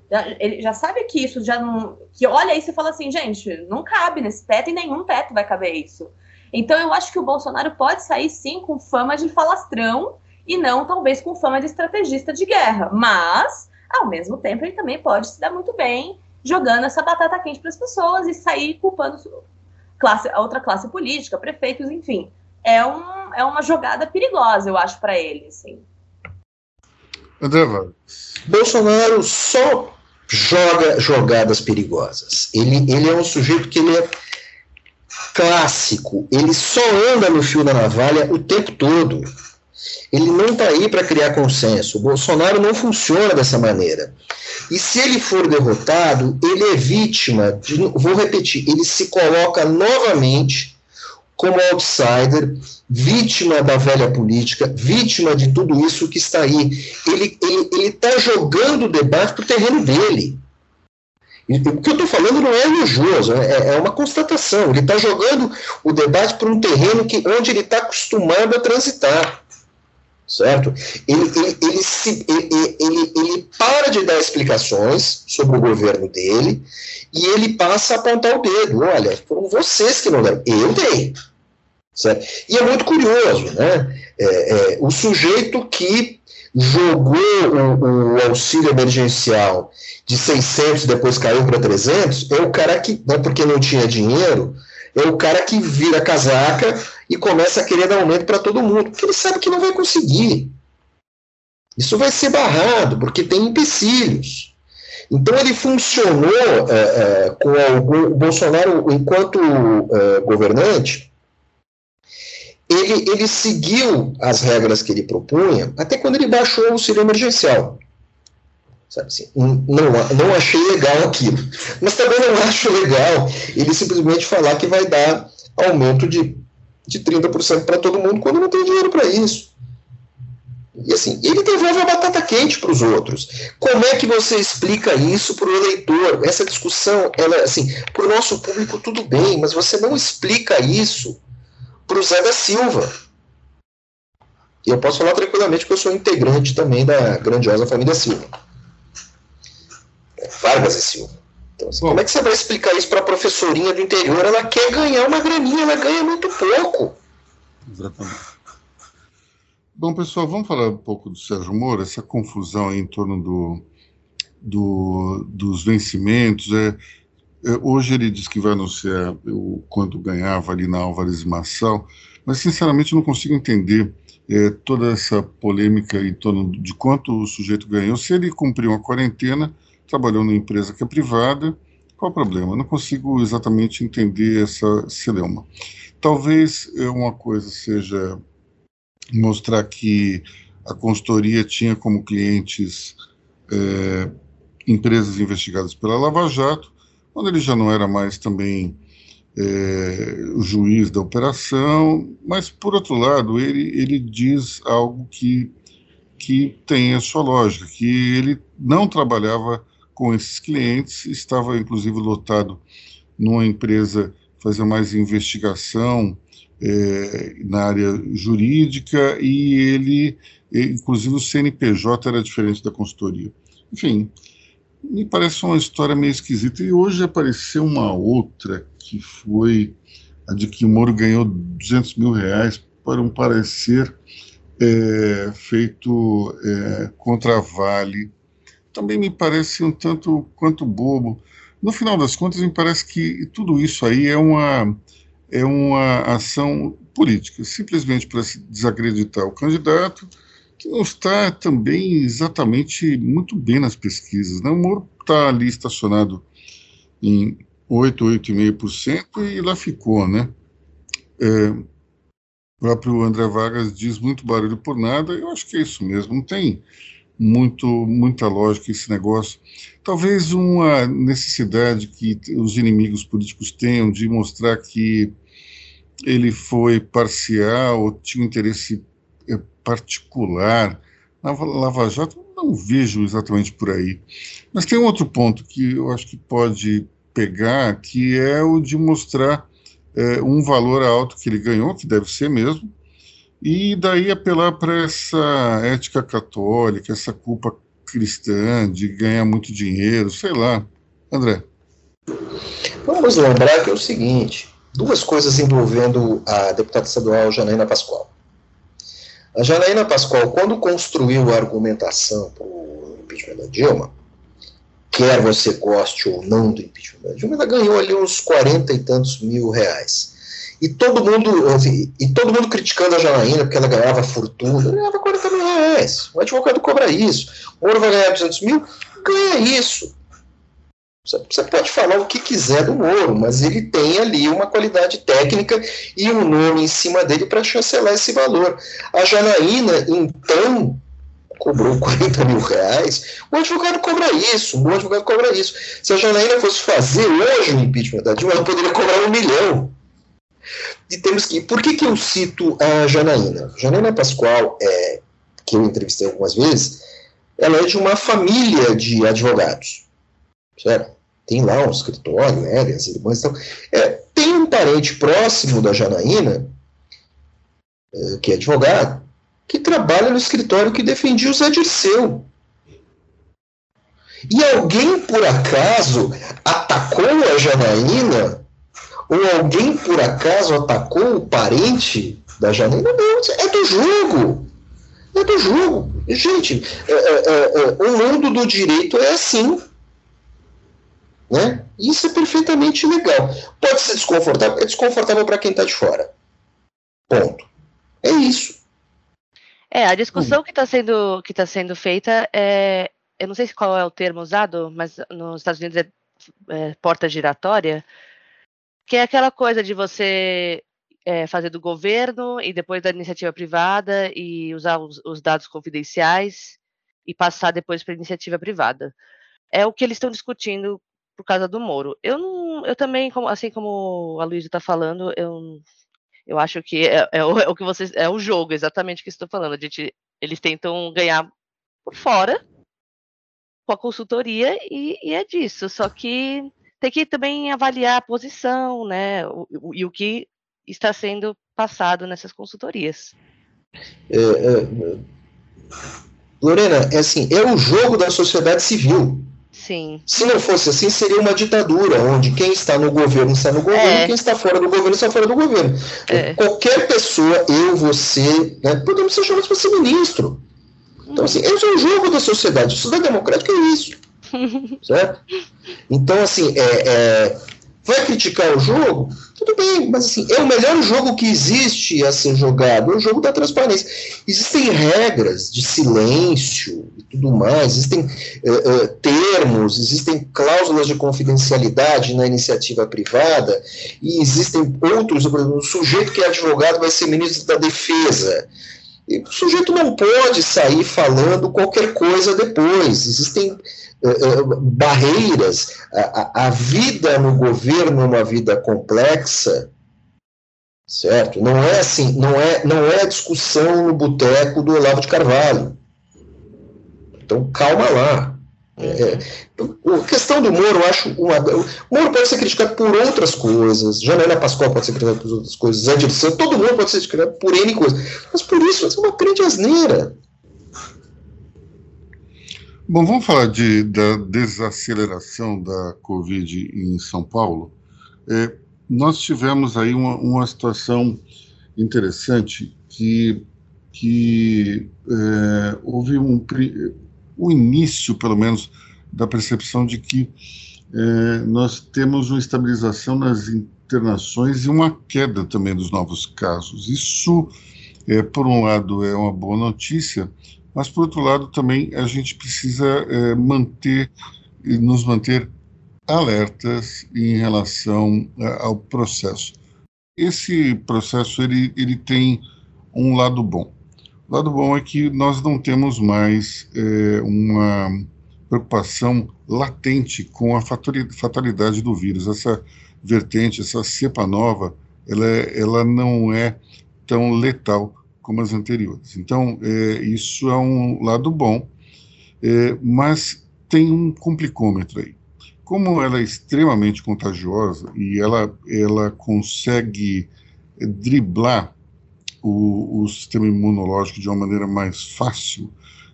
Já, ele já sabe que isso já não. Que olha isso e fala assim, gente, não cabe nesse teto e nenhum teto vai caber isso. Então eu acho que o Bolsonaro pode sair sim com fama de falastrão e não talvez com fama de estrategista de guerra, mas ao mesmo tempo ele também pode se dar muito bem jogando essa batata quente para as pessoas e sair culpando classe, a outra classe política, prefeitos, enfim. É, um, é uma jogada perigosa, eu acho, para ele, sim. André Bolsonaro só joga jogadas perigosas. Ele, ele é um sujeito que ele é clássico, ele só anda no fio da navalha o tempo todo. Ele não está aí para criar consenso. O Bolsonaro não funciona dessa maneira. E se ele for derrotado, ele é vítima, de, vou repetir, ele se coloca novamente como outsider, vítima da velha política, vítima de tudo isso que está aí. Ele está jogando o debate para o terreno dele. O que eu estou falando não é elogioso, é, é uma constatação. Ele está jogando o debate para um terreno que, onde ele está acostumado a transitar. Certo? Ele, ele, ele, se, ele, ele, ele para de dar explicações sobre o governo dele e ele passa a apontar o dedo. Olha, foram vocês que não deram. Eu dei. Certo? E é muito curioso, né? É, é, o sujeito que jogou o, o, auxílio emergencial de 600 depois caiu para 300 é o cara que, não porque não tinha dinheiro, é o cara que vira casaca e começa a querer dar aumento para todo mundo, porque ele sabe que não vai conseguir. Isso vai ser barrado, porque tem empecilhos. Então ele funcionou é, é, com o, Bolsonaro enquanto é, governante, ele, ele seguiu as regras que ele propunha, até quando ele baixou o auxílio emergencial. Sabe assim, não, não achei legal aquilo. Mas também não acho legal ele simplesmente falar que vai dar aumento de, de 30% para todo mundo quando não tem dinheiro para isso. E assim, ele devolve a batata quente para os outros. Como é que você explica isso para o eleitor? Essa discussão, ela, assim, para o nosso público tudo bem, mas você não explica isso para o Zé da Silva. E eu posso falar tranquilamente que eu sou integrante também da grandiosa família Silva. É, Vargas e Silva. Então, assim, como é que você vai explicar isso para a professorinha do interior? Ela quer ganhar uma graninha, ela ganha muito pouco. Exatamente. Bom, pessoal, vamos falar um pouco do Sérgio Moro, essa confusão em torno do, do, dos vencimentos. É, é, hoje ele diz que vai anunciar o quanto ganhava ali na Álvares Marçal, mas sinceramente não consigo entender é, toda essa polêmica em torno de quanto o sujeito ganhou. Se ele cumpriu uma quarentena, trabalhou numa empresa que é privada, qual o problema? Não consigo exatamente entender essa celeuma. Talvez é, uma coisa seja mostrar que a consultoria tinha como clientes é, empresas investigadas pela Lava Jato, quando ele já não era mais também é, o juiz da operação, mas, por outro lado, ele, ele diz algo que, que tem a sua lógica, que ele não trabalhava com esses clientes, estava inclusive lotado numa empresa fazer mais investigação é, na área jurídica e ele, inclusive o CNPJ era diferente da consultoria. Enfim, me parece uma história meio esquisita. E hoje apareceu uma outra que foi a de que o Moro ganhou 200 mil reais para um parecer é, feito é, contra a Vale. Também me parece um tanto quanto bobo. No final das contas, me parece que tudo isso aí é uma é uma ação política, simplesmente para se desacreditar o candidato, que não está também exatamente muito bem nas pesquisas. Né? O Moro está ali estacionado em 8, 8,5% e lá ficou, né? É, o próprio André Vargas diz muito barulho por nada, eu acho que é isso mesmo, não tem muito, muita lógica esse negócio. Talvez uma necessidade que os inimigos políticos tenham de mostrar que ele foi parcial tinha interesse particular. Na Lava Jato, não vejo exatamente por aí. Mas tem um outro ponto que eu acho que pode pegar, que é o de mostrar é, um valor alto que ele ganhou, que deve ser mesmo, e daí apelar para essa ética católica, essa culpa cristã de ganhar muito dinheiro, sei lá. André. Vamos lembrar que é o seguinte: duas coisas envolvendo a deputada estadual Janaína Pascoal. A Janaína Pascoal, quando construiu a argumentação para o impeachment da Dilma, quer você goste ou não do impeachment da Dilma, ela ganhou ali uns 40 e tantos mil reais. E todo mundo, e todo mundo criticando a Janaína, porque ela ganhava fortuna, ela ganhava 40 mil reais. O advogado cobra isso. O Moro vai ganhar 200 mil, ganha isso. Você pode falar o que quiser do Moro, mas ele tem ali uma qualidade técnica e um nome em cima dele para chancelar esse valor. A Janaína, então, cobrou 40 mil reais, o advogado cobra isso, o advogado cobra isso. Se a Janaína fosse fazer hoje o impeachment da Dilma, ela poderia cobrar um milhão. E temos que. Por que, que eu cito a Janaína? Janaína Pascoal, é, que eu entrevistei algumas vezes, ela é de uma família de advogados. Certo? Tem lá um escritório, né, as irmãs. Então, é, tem um parente próximo da Janaína, é, que é advogado, que trabalha no escritório que defendia o Zé Dirceu. E alguém, por acaso, atacou a Janaína ou alguém por acaso atacou o parente da Janaína? Não, é do jogo. É do jogo. Gente, é, é, é, é, o mundo do direito é assim. Né? Isso é perfeitamente legal. Pode ser desconfortável, é desconfortável para quem está de fora. Ponto. É isso. É, a discussão hum. que está sendo, que tá sendo feita é. Eu não sei qual é o termo usado, mas nos Estados Unidos é, é porta giratória, que é aquela coisa de você é, fazer do governo e depois da iniciativa privada e usar os, os dados confidenciais e passar depois para a iniciativa privada. É o que eles estão discutindo por causa do Moro. Eu não, eu também, como, assim como a Luísa está falando, eu, eu acho que é, é, o, é, o, que vocês, é o jogo exatamente que estou falando. A gente, eles tentam ganhar por fora com a consultoria e, e, é disso. Só que tem que também avaliar a posição, né? O, o, e o que está sendo passado nessas consultorias. É, é, Lorena, é assim, é o jogo da sociedade civil. Sim. Se não fosse assim, seria uma ditadura, onde quem está no governo está no governo, é. quem está fora do governo está fora do governo. É. Qualquer pessoa, eu, você, né, podemos ser chamados para ser ministro. Então, assim, esse é o jogo da sociedade. A sociedade democrática é isso. certo? Então, assim, é, é Vai criticar o jogo? Tudo bem, mas assim, é o melhor jogo que existe a ser jogado, é o jogo da transparência. Existem regras de silêncio e tudo mais, existem uh, uh, termos, existem cláusulas de confidencialidade na iniciativa privada, e existem outros, por exemplo, o sujeito que é advogado vai ser ministro da defesa. E o sujeito não pode sair falando qualquer coisa depois. Existem barreiras. A, a, vida no governo é uma vida complexa, certo? Não é assim, não é, não é discussão no boteco do Olavo de Carvalho. Então, calma lá. É, a questão do Moro, eu acho. Uma, o Moro pode ser criticado por outras coisas, Janaína Pascoal pode ser criticada por outras coisas, Zé Dirceu, todo mundo pode ser criticado por N coisas. Mas por isso, é uma grande asneira. Bom, vamos falar de, da desaceleração da Covid em São Paulo. É, nós tivemos aí uma, uma situação interessante que, que é, houve um, o início, pelo menos, da percepção de que é, nós temos uma estabilização nas internações e uma queda também dos novos casos. Isso, é, por um lado, é uma boa notícia, mas por outro lado também a gente precisa é, manter e nos manter alertas em relação é, ao processo. Esse processo ele, ele tem um lado bom. O lado bom é que nós não temos mais é, uma preocupação latente com a fatalidade do vírus. Essa vertente, essa cepa nova, ela, é, ela não é tão letal como as anteriores. Então, é, isso é um lado bom, é, mas tem um complicômetro aí. Como ela é extremamente contagiosa e ela, ela consegue driblar o, o sistema imunológico de uma maneira mais fácil,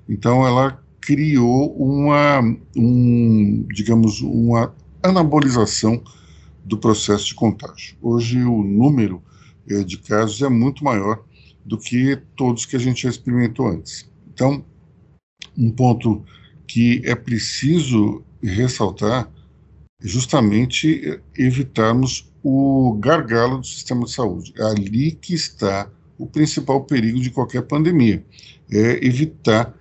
então ela criou uma, um, digamos, uma anabolização do processo de contágio. Hoje o número é, de casos é muito maior do que todos que a gente já experimentou antes. Então, um ponto que é preciso ressaltar é justamente evitarmos o gargalo do sistema de saúde. É ali que está o principal perigo de qualquer pandemia, é evitar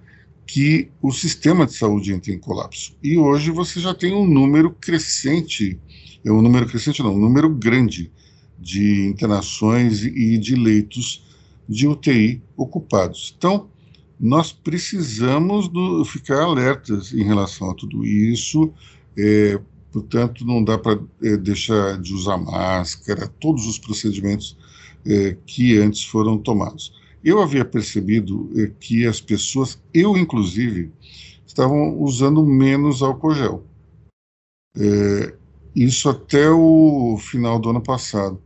que o sistema de saúde entre em colapso. E hoje você já tem um número crescente, é um número crescente não, um número grande de internações e de leitos de UTI ocupados. Então, nós precisamos do, ficar alertas em relação a tudo isso, é, portanto, não dá para é, deixar de usar máscara, todos os procedimentos é, que antes foram tomados. Eu havia percebido é, que as pessoas, eu inclusive, estavam usando menos álcool gel. É, isso até o final do ano passado.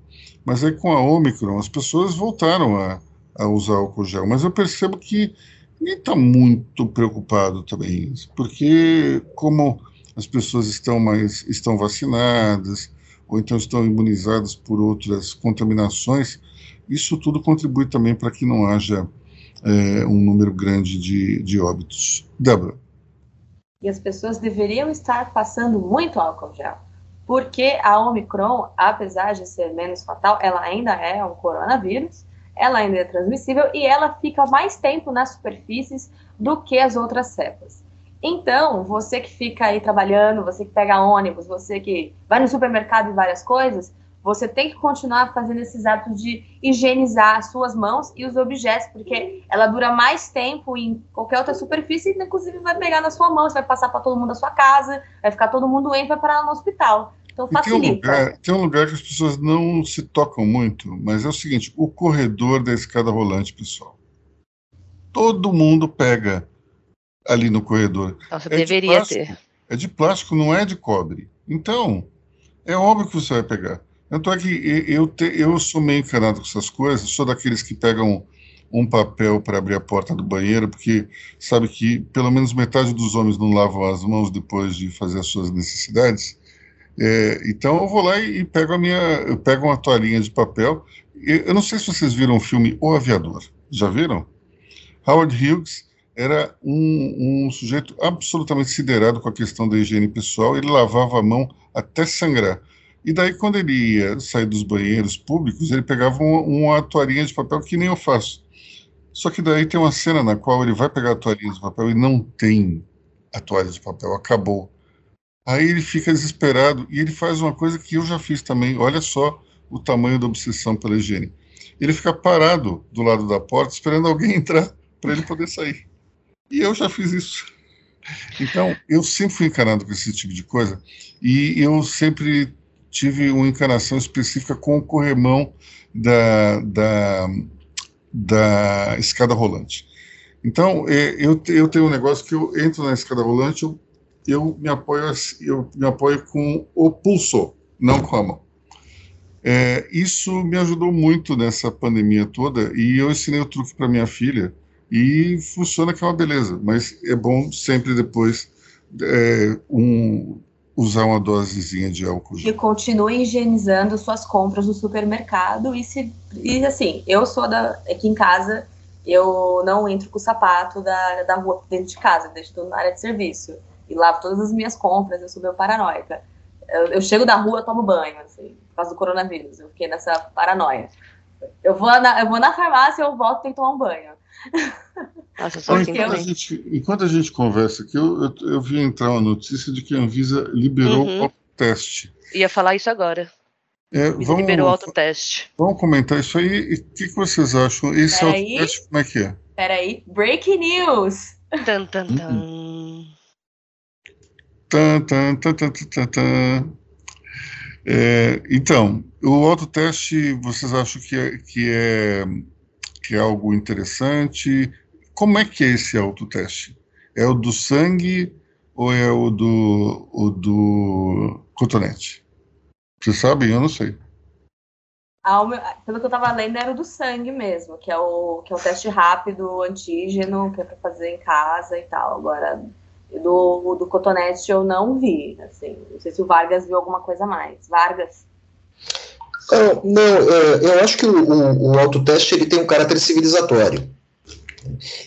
Mas aí com a Omicron, as pessoas voltaram a, a usar álcool gel, mas eu percebo que ninguém está muito preocupado também, porque como as pessoas estão mais estão vacinadas ou então estão imunizadas por outras contaminações, isso tudo contribui também para que não haja é, um número grande de, de óbitos. Débora. E as pessoas deveriam estar passando muito álcool gel. Porque a Omicron, apesar de ser menos fatal, ela ainda é um coronavírus, ela ainda é transmissível e ela fica mais tempo nas superfícies do que as outras cepas. Então, você que fica aí trabalhando, você que pega ônibus, você que vai no supermercado e várias coisas, você tem que continuar fazendo esses hábitos de higienizar as suas mãos e os objetos, porque ela dura mais tempo em qualquer outra superfície, e inclusive vai pegar na sua mão, você vai passar para todo mundo da sua casa, vai ficar todo mundo doente, vai parar no hospital. Então facilita. Tem um, lugar, tem um lugar que as pessoas não se tocam muito, mas é o seguinte: o corredor da escada rolante, pessoal. Todo mundo pega ali no corredor. Nossa, é deveria de plástico, ter. É de plástico, não é de cobre. Então, é óbvio que você vai pegar. Tanto é que eu, te, eu sou meio encanado com essas coisas, sou daqueles que pegam um papel para abrir a porta do banheiro, porque sabe que pelo menos metade dos homens não lavam as mãos depois de fazer as suas necessidades. É, então eu vou lá e, e, pego a minha, eu pego uma toalhinha de papel. Eu, eu não sei se vocês viram o filme O Aviador. Já viram? Howard Hughes era um, um sujeito absolutamente siderado com a questão da higiene pessoal. Ele lavava a mão até sangrar. E daí, quando ele ia sair dos banheiros públicos, ele pegava uma, toalhinha de papel que nem eu faço. Só que daí tem uma cena na qual ele vai pegar a toalhinha de papel e não tem a toalha de papel, acabou. Aí ele fica desesperado e ele faz uma coisa que eu já fiz também. Olha só o tamanho da obsessão pela higiene. Ele fica parado do lado da porta esperando alguém entrar para ele poder sair. E eu já fiz isso. Então, eu sempre fui encanado com esse tipo de coisa e eu sempre tive uma encanação específica com o corremão da, da, da escada rolante. Então, é, eu, eu tenho um negócio que eu entro na escada rolante, eu, eu, me, apoio, eu me apoio com o pulso, não com a mão. É, isso me ajudou muito nessa pandemia toda e eu ensinei o truque para minha filha e funciona que é uma beleza, mas é bom sempre depois é, um, usar uma dosezinha de álcool. E continue higienizando suas compras no supermercado e se e assim, eu sou da aqui em casa, eu não entro com o sapato da, da rua dentro de casa, deixo na área de serviço e lavo todas as minhas compras, eu sou meio paranoica. Eu, eu chego da rua, tomo banho, assim, por causa do coronavírus, eu fiquei nessa paranoia. Eu vou na, eu vou na farmácia, eu volto e tenho que tomar um banho. Nossa, só enquanto, a gente, enquanto a gente conversa aqui, eu, eu, eu, vi entrar uma notícia de que a Anvisa liberou uhum. o teste. Ia falar isso agora. É, vamos, liberou o autoteste. Vamos comentar isso aí. o que, que vocês acham? Esse Pera autoteste, aí. como é que é? Peraí, breaking news! Tan, tan, tan. Uhum. É, então, o autoteste, vocês acham que é, que é que é algo interessante. Como é que é esse autoteste? É o do sangue ou é o do, o do cotonete? Vocês sabem? Eu não sei. Meu, pelo que eu estava lendo, era o do sangue mesmo, que é o, que é o teste rápido, antígeno, que é para fazer em casa e tal. Agora, do, do cotonete eu não vi, assim. Não sei se o Vargas viu alguma coisa mais. Vargas? Não, não é, eu acho que o, o, o autoteste ele tem um caráter civilizatório.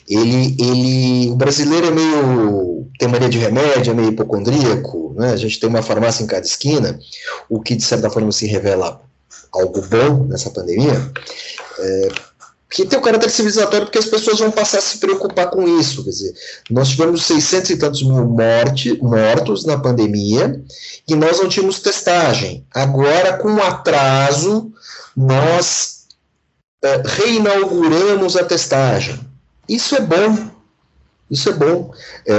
Ele, ele, o brasileiro é meio tem mania de remédio, é meio hipocondríaco, né? A gente tem uma farmácia em cada esquina, o que de certa forma se revela algo bom nessa pandemia. É, que tem o caráter civilizatório porque as pessoas vão passar a se preocupar com isso. Quer dizer, nós tivemos 600 e tantos mil morte, mortos na pandemia e nós não tínhamos testagem. Agora, com atraso, nós é, reinauguramos a testagem. Isso é bom. Isso é bom. É,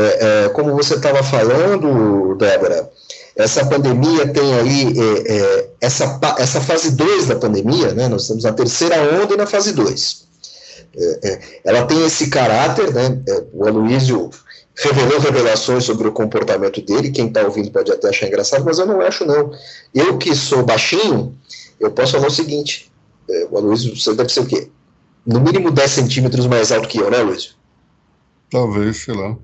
é, como você estava falando, Débora, essa pandemia tem aí é, é, essa, essa fase 2 da pandemia, né? Nós estamos na terceira onda e na fase 2. É, é, ela tem esse caráter, né? É, o Aloysio revelou revelações sobre o comportamento dele, quem está ouvindo pode até achar engraçado, mas eu não acho não. Eu que sou baixinho, eu posso falar o seguinte, é, o Aloysio, você deve ser o quê? No mínimo 10 centímetros mais alto que eu, né, Aloysio? Talvez, sei lá.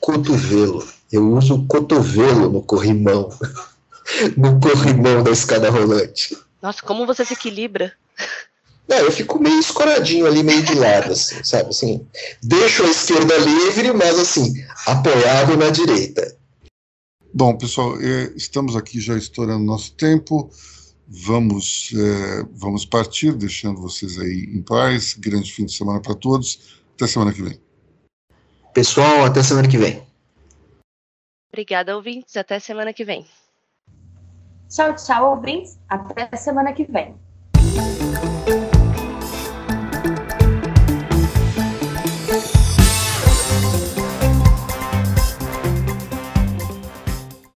Cotovelo. Eu uso o cotovelo no corrimão. no corrimão da escada rolante. Nossa, como você se equilibra? Não, eu fico meio escoradinho ali, meio de lado, assim, sabe? Assim, deixo a esquerda livre, mas assim, apoiado na direita. Bom, pessoal, é, estamos aqui já estourando nosso tempo. Vamos, é, vamos partir, deixando vocês aí em paz. Grande fim de semana para todos. Até semana que vem. Pessoal, até semana que vem. Obrigada, ouvintes. Até semana que vem. Tchau, tchau, ouvintes. Até semana que vem.